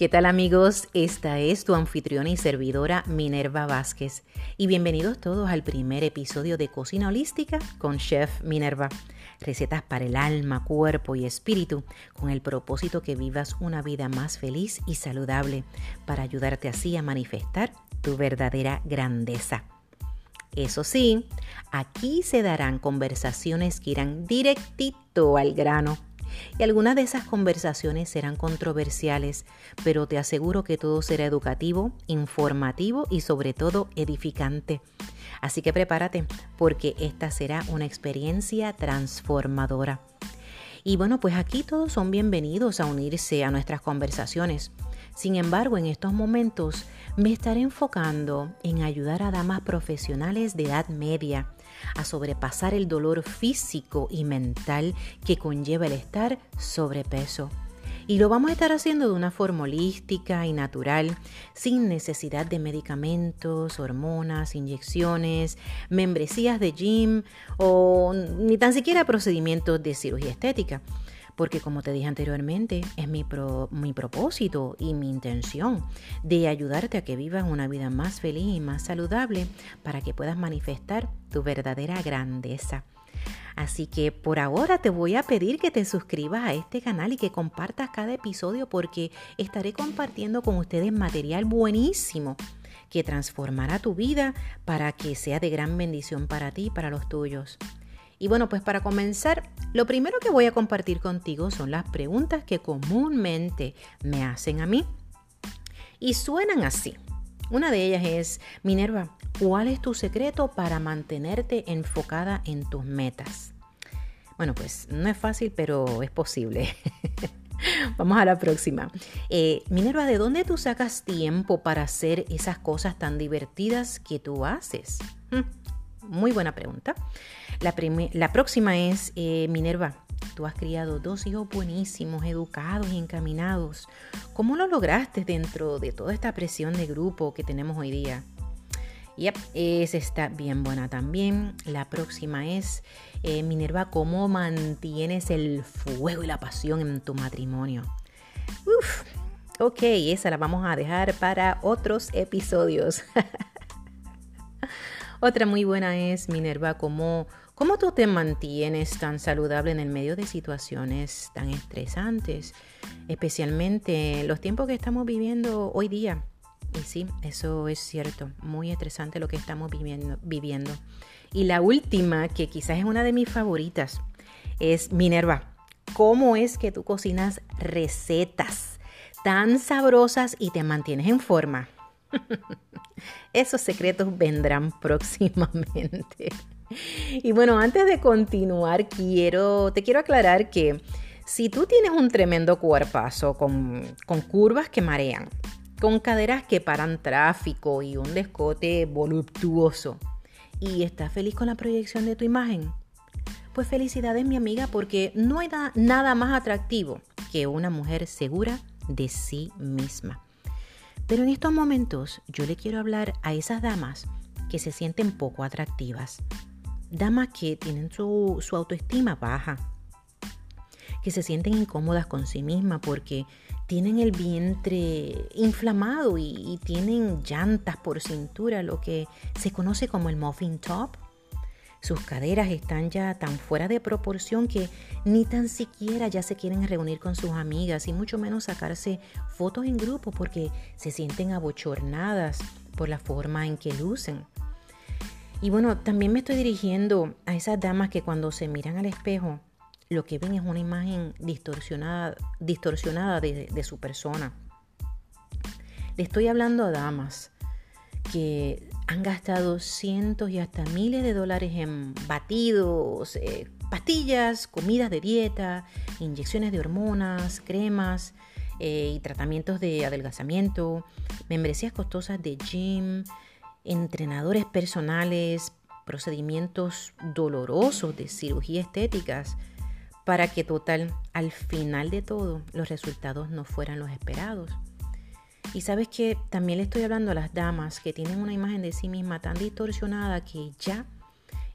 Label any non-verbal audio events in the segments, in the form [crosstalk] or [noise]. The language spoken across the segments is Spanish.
¿Qué tal amigos? Esta es tu anfitriona y servidora Minerva Vázquez y bienvenidos todos al primer episodio de Cocina Holística con Chef Minerva. Recetas para el alma, cuerpo y espíritu con el propósito que vivas una vida más feliz y saludable para ayudarte así a manifestar tu verdadera grandeza. Eso sí, aquí se darán conversaciones que irán directito al grano y algunas de esas conversaciones serán controversiales, pero te aseguro que todo será educativo, informativo y sobre todo edificante. Así que prepárate porque esta será una experiencia transformadora. Y bueno, pues aquí todos son bienvenidos a unirse a nuestras conversaciones. Sin embargo, en estos momentos me estaré enfocando en ayudar a damas profesionales de edad media a sobrepasar el dolor físico y mental que conlleva el estar sobrepeso. Y lo vamos a estar haciendo de una forma holística y natural, sin necesidad de medicamentos, hormonas, inyecciones, membresías de gym o ni tan siquiera procedimientos de cirugía estética porque como te dije anteriormente, es mi, mi propósito y mi intención de ayudarte a que vivas una vida más feliz y más saludable para que puedas manifestar tu verdadera grandeza. Así que por ahora te voy a pedir que te suscribas a este canal y que compartas cada episodio porque estaré compartiendo con ustedes material buenísimo que transformará tu vida para que sea de gran bendición para ti y para los tuyos. Y bueno, pues para comenzar, lo primero que voy a compartir contigo son las preguntas que comúnmente me hacen a mí. Y suenan así. Una de ellas es, Minerva, ¿cuál es tu secreto para mantenerte enfocada en tus metas? Bueno, pues no es fácil, pero es posible. [laughs] Vamos a la próxima. Eh, Minerva, ¿de dónde tú sacas tiempo para hacer esas cosas tan divertidas que tú haces? Hmm, muy buena pregunta. La, próxima es eh, Minerva. Tú has criado dos hijos buenísimos, educados y encaminados. ¿Cómo lo lograste dentro de toda esta presión de grupo que tenemos hoy día? Yep, esa está bien buena también. La próxima es, eh, Minerva, ¿cómo mantienes el fuego y la pasión en tu matrimonio? Uf, ok, esa la vamos a dejar para otros episodios. [laughs] Otra muy buena es, Minerva, ¿cómo, ¿Cómo tú te mantienes tan saludable en el medio de situaciones tan estresantes? Especialmente los tiempos que estamos viviendo hoy día. Y sí, eso es cierto, muy estresante lo que estamos viviendo. viviendo. Y la última, que quizás es una de mis favoritas, es Minerva. ¿Cómo es que tú cocinas recetas tan sabrosas y te mantienes en forma? [laughs] Esos secretos vendrán [laughs] próximamente. [laughs] Y bueno, antes de continuar, quiero, te quiero aclarar que si tú tienes un tremendo cuerpazo con, con curvas que marean, con caderas que paran tráfico y un descote voluptuoso, y estás feliz con la proyección de tu imagen, pues felicidades mi amiga porque no hay nada más atractivo que una mujer segura de sí misma. Pero en estos momentos yo le quiero hablar a esas damas que se sienten poco atractivas, damas que tienen su, autoestima baja, que se sienten incómodas con sí mismas porque tienen el vientre inflamado y, y, tienen llantas por cintura, lo que se conoce como el muffin top. Sus caderas están ya tan fuera de proporción que ni tan siquiera ya se quieren reunir con sus amigas y mucho menos sacarse fotos en grupo porque se sienten abochornadas por la forma en que lucen. Y bueno, también me estoy dirigiendo a esas damas que cuando se miran al espejo, lo que ven es una imagen distorsionada, distorsionada de, su persona. Le estoy hablando a damas que han gastado cientos y hasta miles de dólares en batidos, eh, pastillas, comidas de dieta, inyecciones de hormonas, cremas eh, y tratamientos de adelgazamiento, membresías costosas de gym, entrenadores personales, procedimientos dolorosos de cirugía estéticas, para que total, al final de todo, los resultados no fueran los esperados. Y sabes que también le estoy hablando a las damas que tienen una imagen de sí misma tan distorsionada que ya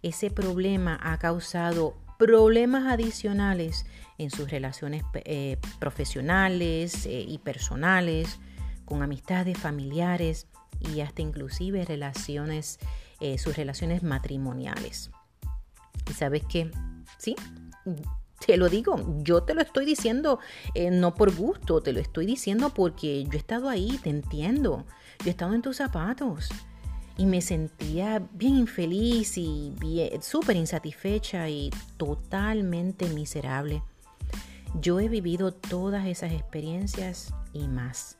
ese problema ha causado problemas adicionales en sus relaciones eh, profesionales eh, y personales, con amistades familiares y hasta inclusive relaciones, eh, sus relaciones matrimoniales. Y sabes qué, sí, te lo digo, yo te lo estoy diciendo no por gusto, te lo estoy diciendo porque yo he estado ahí, te entiendo, yo he estado en tus zapatos y me sentía bien infeliz y súper insatisfecha y totalmente miserable. Yo he vivido todas esas experiencias y más.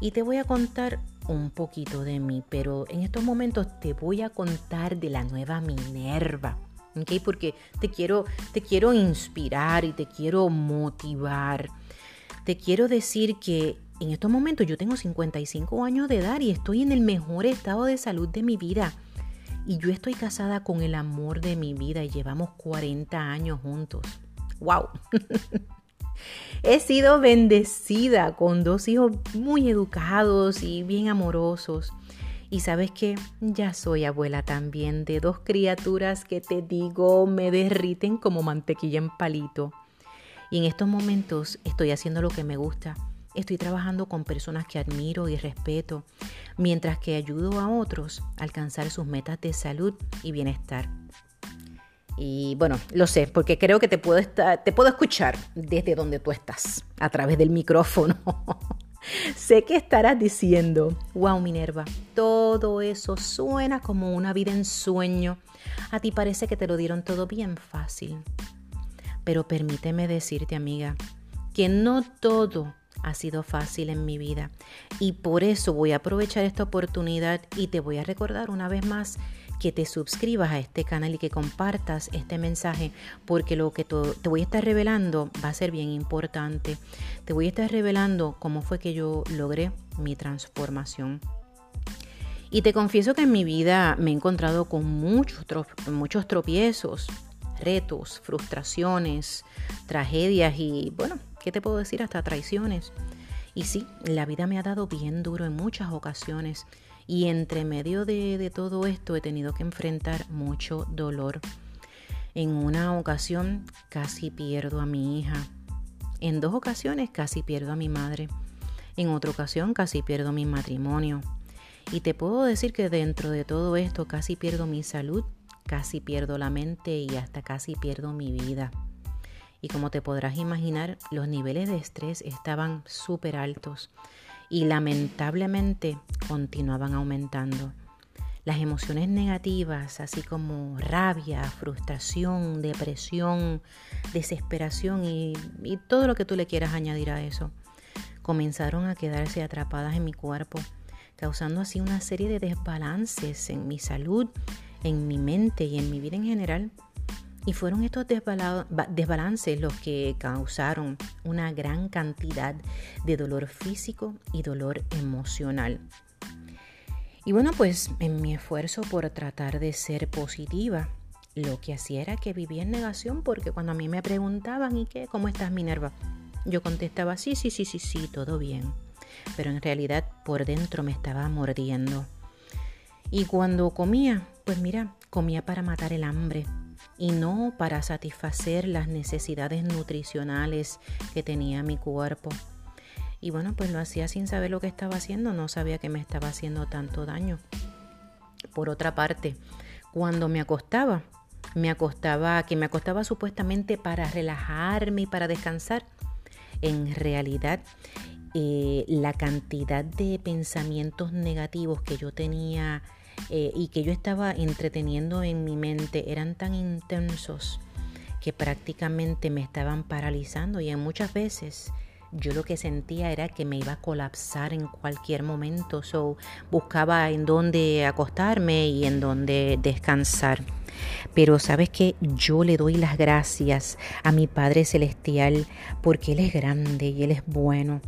Y te voy a contar un poquito de mí, pero en estos momentos te voy a contar de la nueva Minerva. Porque te quiero, te quiero inspirar y te quiero motivar. Te quiero decir que en estos momentos yo tengo 55 años de edad y estoy en el mejor estado de salud de mi vida. Y yo estoy casada con el amor de mi vida y llevamos 40 años juntos. ¡Wow! [laughs] He sido bendecida con dos hijos muy educados y bien amorosos. Y sabes que ya soy abuela también de dos criaturas que te digo me derriten como mantequilla en palito. Y en estos momentos estoy haciendo lo que me gusta. Estoy trabajando con personas que admiro y respeto, mientras que ayudo a otros a alcanzar sus metas de salud y bienestar. Y bueno, lo sé, porque creo que te puedo, estar, te puedo escuchar desde donde tú estás, a través del micrófono. [laughs] sé que estarás diciendo, wow Minerva, todo eso suena como una vida en sueño. A ti parece que te lo dieron todo bien fácil. Pero permíteme decirte, amiga, que no todo ha sido fácil en mi vida. Y por eso voy a aprovechar esta oportunidad y te voy a recordar una vez más que te suscribas a este canal y que compartas este mensaje porque lo que te voy a estar revelando va a ser bien importante. Te voy a estar revelando cómo fue que yo logré mi transformación. Y te confieso que en mi vida me he encontrado con muchos, muchos tropiezos, retos, frustraciones, tragedias y bueno, ¿qué te puedo decir? Hasta traiciones. Y sí, la vida me ha dado bien duro en muchas ocasiones y entre medio de, todo esto he tenido que enfrentar mucho dolor. En una ocasión casi pierdo a mi hija. En dos ocasiones casi pierdo a mi madre. En otra ocasión casi pierdo mi matrimonio. Y te puedo decir que dentro de todo esto casi pierdo mi salud, casi pierdo la mente y hasta casi pierdo mi vida. Y como te podrás imaginar, los niveles de estrés estaban súper altos y lamentablemente continuaban aumentando. Las emociones negativas, así como rabia, frustración, depresión, desesperación y, todo lo que tú le quieras añadir a eso, comenzaron a quedarse atrapadas en mi cuerpo, causando así una serie de desbalances en mi salud, en mi mente y en mi vida en general. Y fueron estos desbalances los que causaron una gran cantidad de dolor físico y dolor emocional. Y bueno, pues en mi esfuerzo por tratar de ser positiva, lo que hacía era que vivía en negación porque cuando a mí me preguntaban, ¿y qué? ¿Cómo estás, Minerva? Yo contestaba, sí, sí, sí, sí, sí, todo bien. Pero en realidad por dentro me estaba mordiendo. Y cuando comía, pues mira, comía para matar el hambre, y no para satisfacer las necesidades nutricionales que tenía mi cuerpo. Y bueno, pues lo hacía sin saber lo que estaba haciendo, no sabía que me estaba haciendo tanto daño. Por otra parte, cuando me acostaba, me acostaba, que me acostaba supuestamente para relajarme y para descansar. En realidad, eh, la cantidad de pensamientos negativos que yo tenía eh, y que yo estaba entreteniendo en mi mente eran tan intensos que prácticamente me estaban paralizando y en muchas veces yo lo que sentía era que me iba a colapsar en cualquier momento. So, buscaba en dónde acostarme y en dónde descansar. Pero sabes que yo le doy las gracias a mi Padre Celestial porque Él es grande y Él es bueno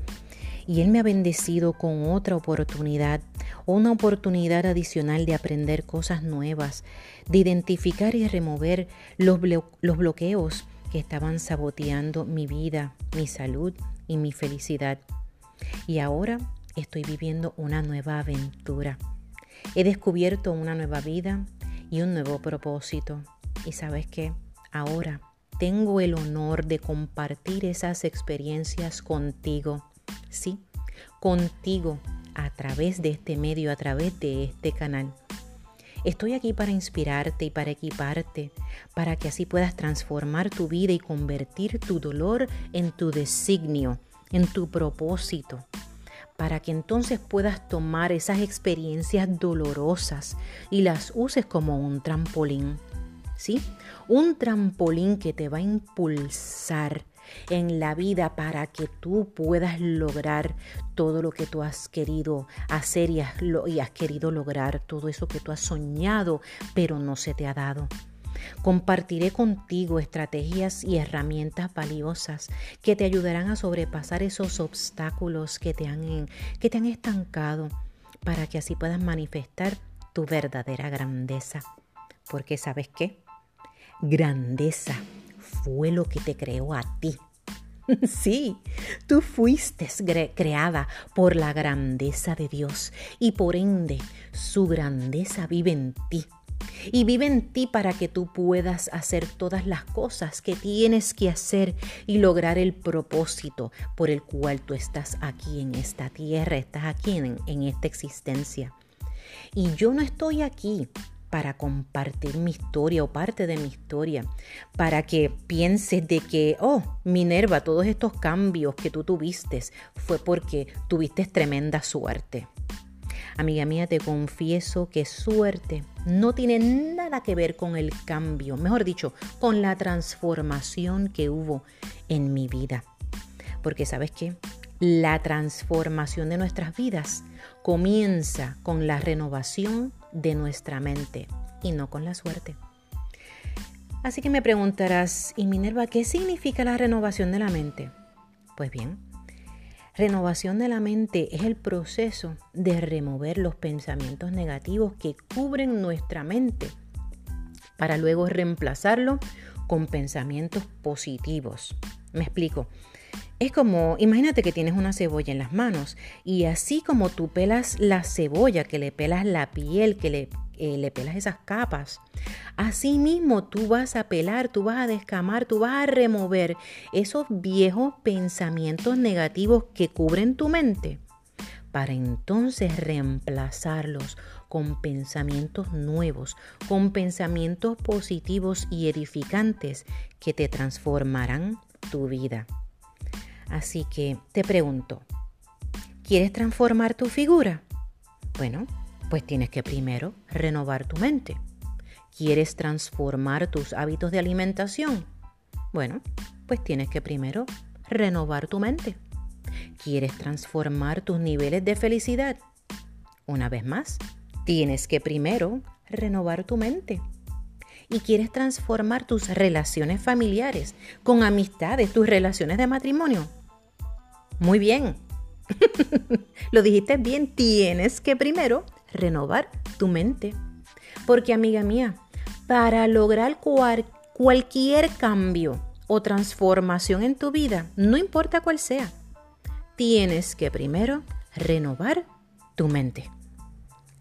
y Él me ha bendecido con otra oportunidad, una oportunidad adicional de aprender cosas nuevas, de identificar y remover los, los bloqueos que estaban saboteando mi vida, mi salud y mi felicidad. Y ahora estoy viviendo una nueva aventura. He descubierto una nueva vida y un nuevo propósito. Y sabes qué, ahora tengo el honor de compartir esas experiencias contigo. Sí, contigo a través de este medio, a través de este canal. Estoy aquí para inspirarte y para equiparte, para que así puedas transformar tu vida y convertir tu dolor en tu designio, en tu propósito, para que entonces puedas tomar esas experiencias dolorosas y las uses como un trampolín. ¿Sí? Un trampolín que te va a impulsar en la vida para que tú puedas lograr todo lo que tú has querido hacer y has, querido lograr, todo eso que tú has soñado, pero no se te ha dado. Compartiré contigo estrategias y herramientas valiosas que te ayudarán a sobrepasar esos obstáculos que te han, que te han estancado para que así puedas manifestar tu verdadera grandeza. Porque sabes qué? Grandeza fue lo que te creó a ti. [laughs] Sí, tú fuiste creada por la grandeza de Dios y por ende su grandeza vive en ti. Y vive en ti para que tú puedas hacer todas las cosas que tienes que hacer y lograr el propósito por el cual tú estás aquí en esta tierra, estás aquí en esta existencia. Y yo no estoy aquí para compartir mi historia o parte de mi historia, para que pienses de que, oh, Minerva, todos estos cambios que tú tuviste fue porque tuviste tremenda suerte. Amiga mía, te confieso que suerte no tiene nada que ver con el cambio, mejor dicho, con la transformación que hubo en mi vida. Porque sabes qué? La transformación de nuestras vidas comienza con la renovación de nuestra mente y no con la suerte. Así que me preguntarás, ¿y Minerva qué significa la renovación de la mente? Pues bien, renovación de la mente es el proceso de remover los pensamientos negativos que cubren nuestra mente para luego reemplazarlo con pensamientos positivos. Me explico. Es como, imagínate que tienes una cebolla en las manos y así como tú pelas la cebolla, que le pelas la piel, que le, eh, le pelas esas capas, así mismo tú vas a pelar, tú vas a descamar, tú vas a remover esos viejos pensamientos negativos que cubren tu mente para entonces reemplazarlos con pensamientos nuevos, con pensamientos positivos y edificantes que te transformarán tu vida. Así que te pregunto, ¿quieres transformar tu figura? Bueno, pues tienes que primero renovar tu mente. ¿Quieres transformar tus hábitos de alimentación? Bueno, pues tienes que primero renovar tu mente. ¿Quieres transformar tus niveles de felicidad? Una vez más, tienes que primero renovar tu mente y quieres transformar tus relaciones familiares, con amistades, tus relaciones de matrimonio. Muy bien. [laughs] Lo dijiste bien, tienes que primero renovar tu mente. Porque amiga mía, para lograr cualquier cambio o transformación en tu vida, no importa cuál sea, tienes que primero renovar tu mente.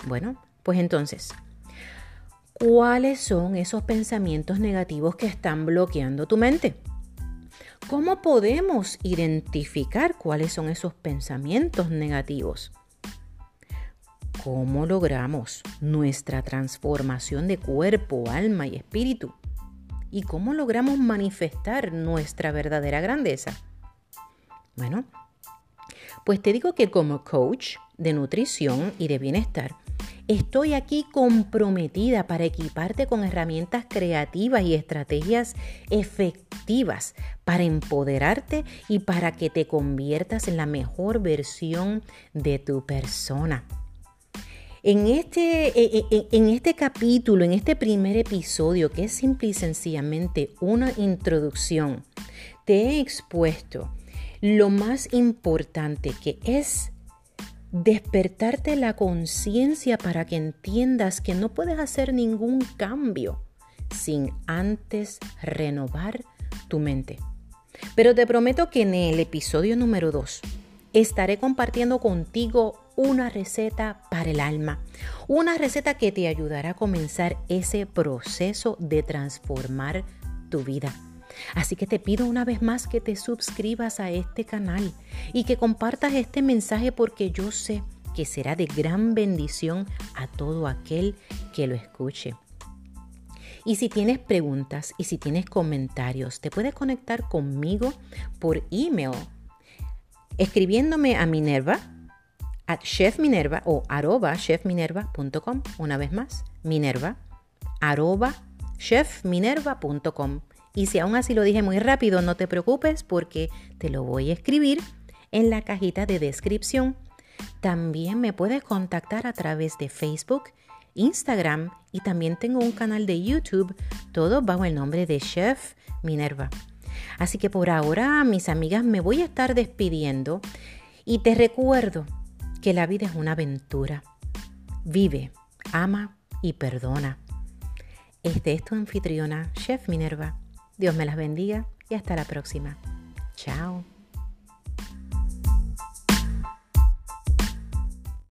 Bueno, pues entonces, ¿cuáles son esos pensamientos negativos que están bloqueando tu mente? ¿Cómo podemos identificar cuáles son esos pensamientos negativos? ¿Cómo logramos nuestra transformación de cuerpo, alma y espíritu? ¿Y cómo logramos manifestar nuestra verdadera grandeza? Bueno, pues te digo que como coach de nutrición y de bienestar, Estoy aquí comprometida para equiparte con herramientas creativas y estrategias efectivas para empoderarte y para que te conviertas en la mejor versión de tu persona. En este, e, e, e, en este capítulo, en este primer episodio, que es simple y sencillamente una introducción, te he expuesto lo más importante que es despertarte la conciencia para que entiendas que no puedes hacer ningún cambio sin antes renovar tu mente. Pero te prometo que en el episodio número 2 estaré compartiendo contigo una receta para el alma, una receta que te ayudará a comenzar ese proceso de transformar tu vida. Así que te pido una vez más que te suscribas a este canal y que compartas este mensaje porque yo sé que será de gran bendición a todo aquel que lo escuche. Y si tienes preguntas y si tienes comentarios, te puedes conectar conmigo por email escribiéndome a Minerva, at chefminerva o arroba chefminerva.com. Una vez más, Minerva, arroba chefminerva.com. Y si aún así lo dije muy rápido, no te preocupes porque te lo voy a escribir en la cajita de descripción también me puedes contactar a través de Facebook, Instagram y también tengo un canal de YouTube, todo bajo el nombre de Chef Minerva. Así que por ahora, mis amigas, me voy a estar despidiendo y te recuerdo que la vida es una aventura. Vive, ama y perdona. Este es tu anfitriona, Chef Minerva. Dios me las bendiga y hasta la próxima. Chao.